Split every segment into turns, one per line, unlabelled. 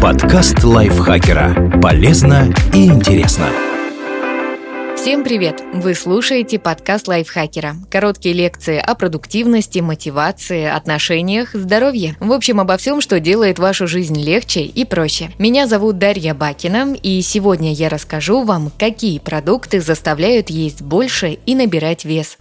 Подкаст лайфхакера. Полезно и интересно.
Всем привет! Вы слушаете подкаст лайфхакера. Короткие лекции о продуктивности, мотивации, отношениях, здоровье. В общем, обо всем, что делает вашу жизнь легче и проще. Меня зовут Дарья Бакина, и сегодня я расскажу вам, какие продукты заставляют есть больше и набирать вес.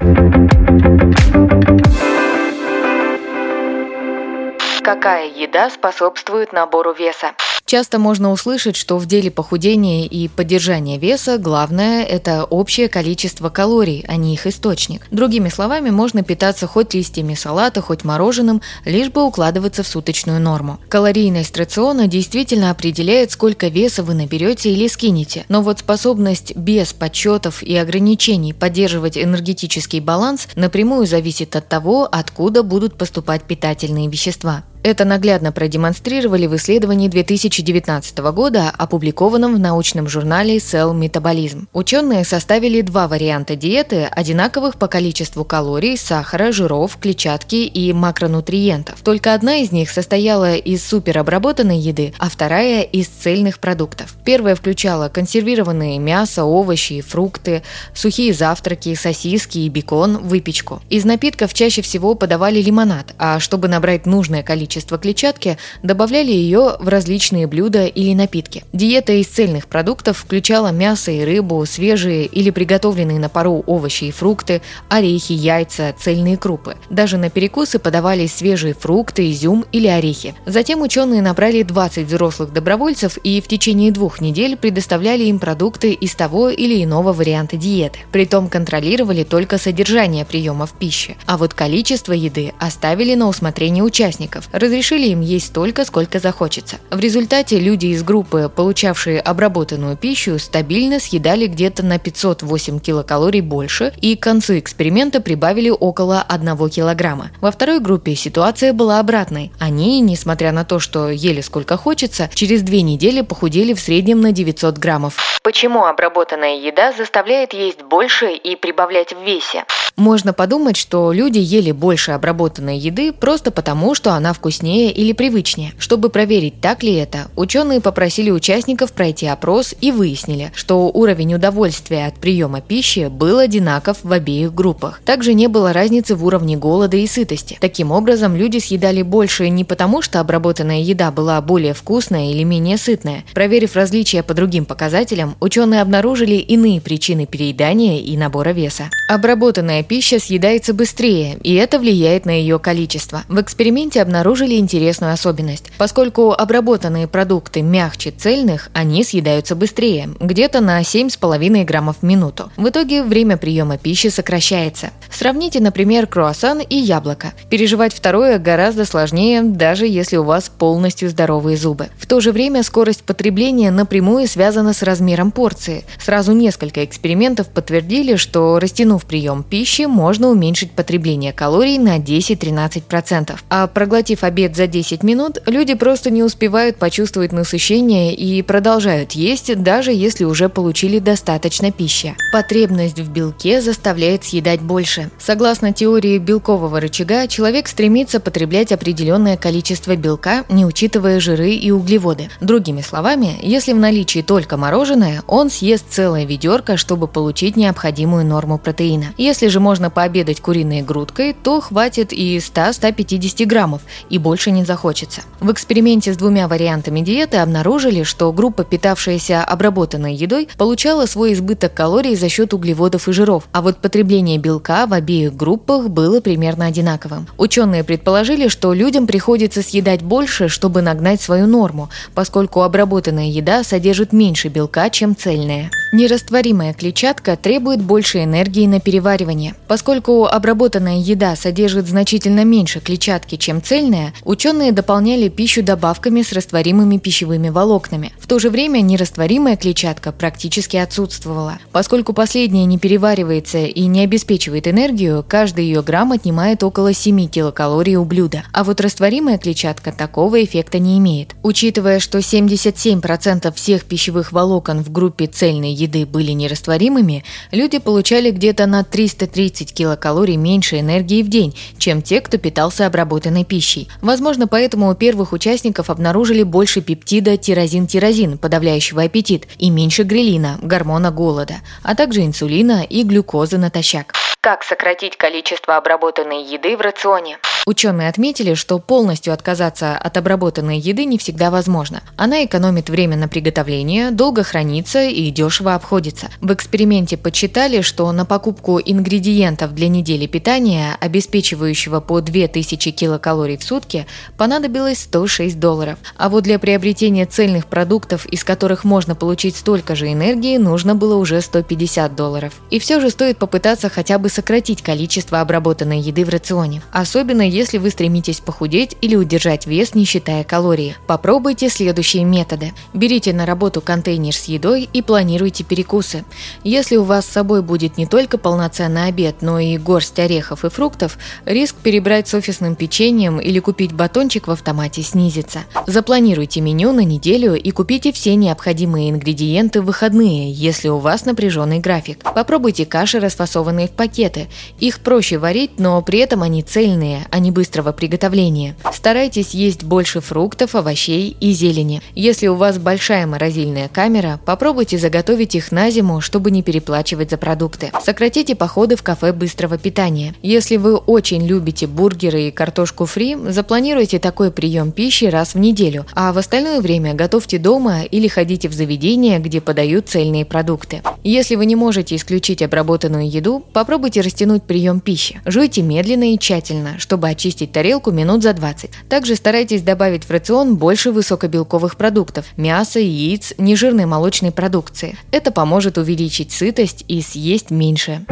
Какая еда способствует набору веса? Часто можно услышать, что в деле похудения и поддержания веса главное – это общее количество калорий, а не их источник. Другими словами, можно питаться хоть листьями салата, хоть мороженым, лишь бы укладываться в суточную норму. Калорийность рациона действительно определяет, сколько веса вы наберете или скинете, но вот способность без подсчетов и ограничений поддерживать энергетический баланс напрямую зависит от того, откуда будут поступать питательные вещества. Это наглядно продемонстрировали в исследовании 2019 года, опубликованном в научном журнале Cell Metabolism. Ученые составили два варианта диеты, одинаковых по количеству калорий, сахара, жиров, клетчатки и макронутриентов. Только одна из них состояла из суперобработанной еды, а вторая – из цельных продуктов. Первая включала консервированные мясо, овощи, фрукты, сухие завтраки, сосиски и бекон, выпечку. Из напитков чаще всего подавали лимонад, а чтобы набрать нужное количество количество клетчатки, добавляли ее в различные блюда или напитки. Диета из цельных продуктов включала мясо и рыбу, свежие или приготовленные на пару овощи и фрукты, орехи, яйца, цельные крупы. Даже на перекусы подавались свежие фрукты, изюм или орехи. Затем ученые набрали 20 взрослых добровольцев и в течение двух недель предоставляли им продукты из того или иного варианта диеты. Притом контролировали только содержание приемов пищи, а вот количество еды оставили на усмотрение участников, разрешили им есть столько, сколько захочется. В результате люди из группы, получавшие обработанную пищу, стабильно съедали где-то на 508 килокалорий больше и к концу эксперимента прибавили около 1 килограмма. Во второй группе ситуация была обратной. Они, несмотря на то, что ели сколько хочется, через две недели похудели в среднем на 900 граммов. Почему обработанная еда заставляет есть больше и прибавлять в весе? Можно подумать, что люди ели больше обработанной еды просто потому, что она вкуснее или привычнее. Чтобы проверить, так ли это, ученые попросили участников пройти опрос и выяснили, что уровень удовольствия от приема пищи был одинаков в обеих группах. Также не было разницы в уровне голода и сытости. Таким образом, люди съедали больше не потому, что обработанная еда была более вкусная или менее сытная. Проверив различия по другим показателям, ученые обнаружили иные причины переедания и набора веса. Обработанная пища съедается быстрее, и это влияет на ее количество. В эксперименте обнаружили интересную особенность. Поскольку обработанные продукты мягче цельных, они съедаются быстрее, где-то на 7,5 граммов в минуту. В итоге время приема пищи сокращается. Сравните, например, круассан и яблоко. Переживать второе гораздо сложнее, даже если у вас полностью здоровые зубы. В то же время скорость потребления напрямую связана с размером порции. Сразу несколько экспериментов подтвердили, что растянув прием пищи можно уменьшить потребление калорий на 10-13%. А проглотив обед за 10 минут, люди просто не успевают почувствовать насыщение и продолжают есть, даже если уже получили достаточно пищи. Потребность в белке заставляет съедать больше. Согласно теории белкового рычага, человек стремится потреблять определенное количество белка, не учитывая жиры и углеводы. Другими словами, если в наличии только мороженое, он съест целое ведерко, чтобы получить необходимую норму протеина. Если же можно пообедать куриной грудкой, то хватит и 100-150 граммов, и больше не захочется. В эксперименте с двумя вариантами диеты обнаружили, что группа, питавшаяся обработанной едой, получала свой избыток калорий за счет углеводов и жиров, а вот потребление белка в обеих группах было примерно одинаковым. Ученые предположили, что людям приходится съедать больше, чтобы нагнать свою норму, поскольку обработанная еда содержит меньше белка, чем цельная. Нерастворимая клетчатка требует больше энергии на переваривание. Поскольку обработанная еда содержит значительно меньше клетчатки, чем цельная, ученые дополняли пищу добавками с растворимыми пищевыми волокнами. В то же время нерастворимая клетчатка практически отсутствовала. Поскольку последняя не переваривается и не обеспечивает энергию, каждый ее грамм отнимает около 7 килокалорий у блюда. А вот растворимая клетчатка такого эффекта не имеет. Учитывая, что 77% всех пищевых волокон в группе цельной еды были нерастворимыми, люди получали где-то на 330 килокалорий меньше энергии в день, чем те, кто питался обработанной пищей. Возможно, поэтому у первых участников обнаружили больше пептида тирозин-тирозин, подавляющего аппетит, и меньше грелина, гормона голода, а также инсулина и глюкозы натощак.
Как сократить количество обработанной еды в рационе?
Ученые отметили, что полностью отказаться от обработанной еды не всегда возможно. Она экономит время на приготовление, долго хранится и дешево обходится. В эксперименте подсчитали, что на покупку ингредиентов для недели питания, обеспечивающего по 2000 килокалорий в сутки, понадобилось 106 долларов. А вот для приобретения цельных продуктов, из которых можно получить столько же энергии, нужно было уже 150 долларов. И все же стоит попытаться хотя бы сократить количество обработанной еды в рационе. Особенно если вы стремитесь похудеть или удержать вес, не считая калорий. Попробуйте следующие методы. Берите на работу контейнер с едой и планируйте перекусы. Если у вас с собой будет не только полноценный обед, но и горсть орехов и фруктов, риск перебрать с офисным печеньем или купить батончик в автомате снизится. Запланируйте меню на неделю и купите все необходимые ингредиенты в выходные, если у вас напряженный график. Попробуйте каши, расфасованные в пакеты. Их проще варить, но при этом они цельные, они не быстрого приготовления. Старайтесь есть больше фруктов, овощей и зелени. Если у вас большая морозильная камера, попробуйте заготовить их на зиму, чтобы не переплачивать за продукты. Сократите походы в кафе быстрого питания. Если вы очень любите бургеры и картошку фри, запланируйте такой прием пищи раз в неделю, а в остальное время готовьте дома или ходите в заведения, где подают цельные продукты. Если вы не можете исключить обработанную еду, попробуйте растянуть прием пищи. Жуйте медленно и тщательно, чтобы очистить тарелку минут за 20. Также старайтесь добавить в рацион больше высокобелковых продуктов – мяса, яиц, нежирной молочной продукции. Это поможет увеличить сытость и съесть меньше.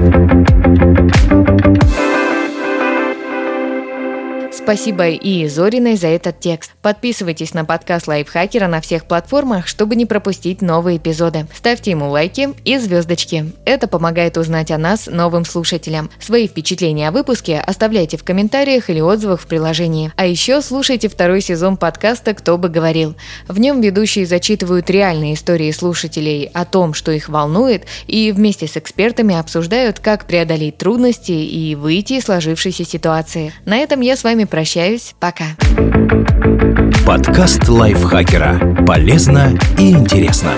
Спасибо и Зориной за этот текст. Подписывайтесь на подкаст Лайфхакера на всех платформах, чтобы не пропустить новые эпизоды. Ставьте ему лайки и звездочки. Это помогает узнать о нас новым слушателям. Свои впечатления о выпуске оставляйте в комментариях или отзывах в приложении. А еще слушайте второй сезон подкаста «Кто бы говорил». В нем ведущие зачитывают реальные истории слушателей о том, что их волнует, и вместе с экспертами обсуждают, как преодолеть трудности и выйти из сложившейся ситуации. На этом я с вами прощаюсь. Пока.
Подкаст лайфхакера. Полезно и интересно.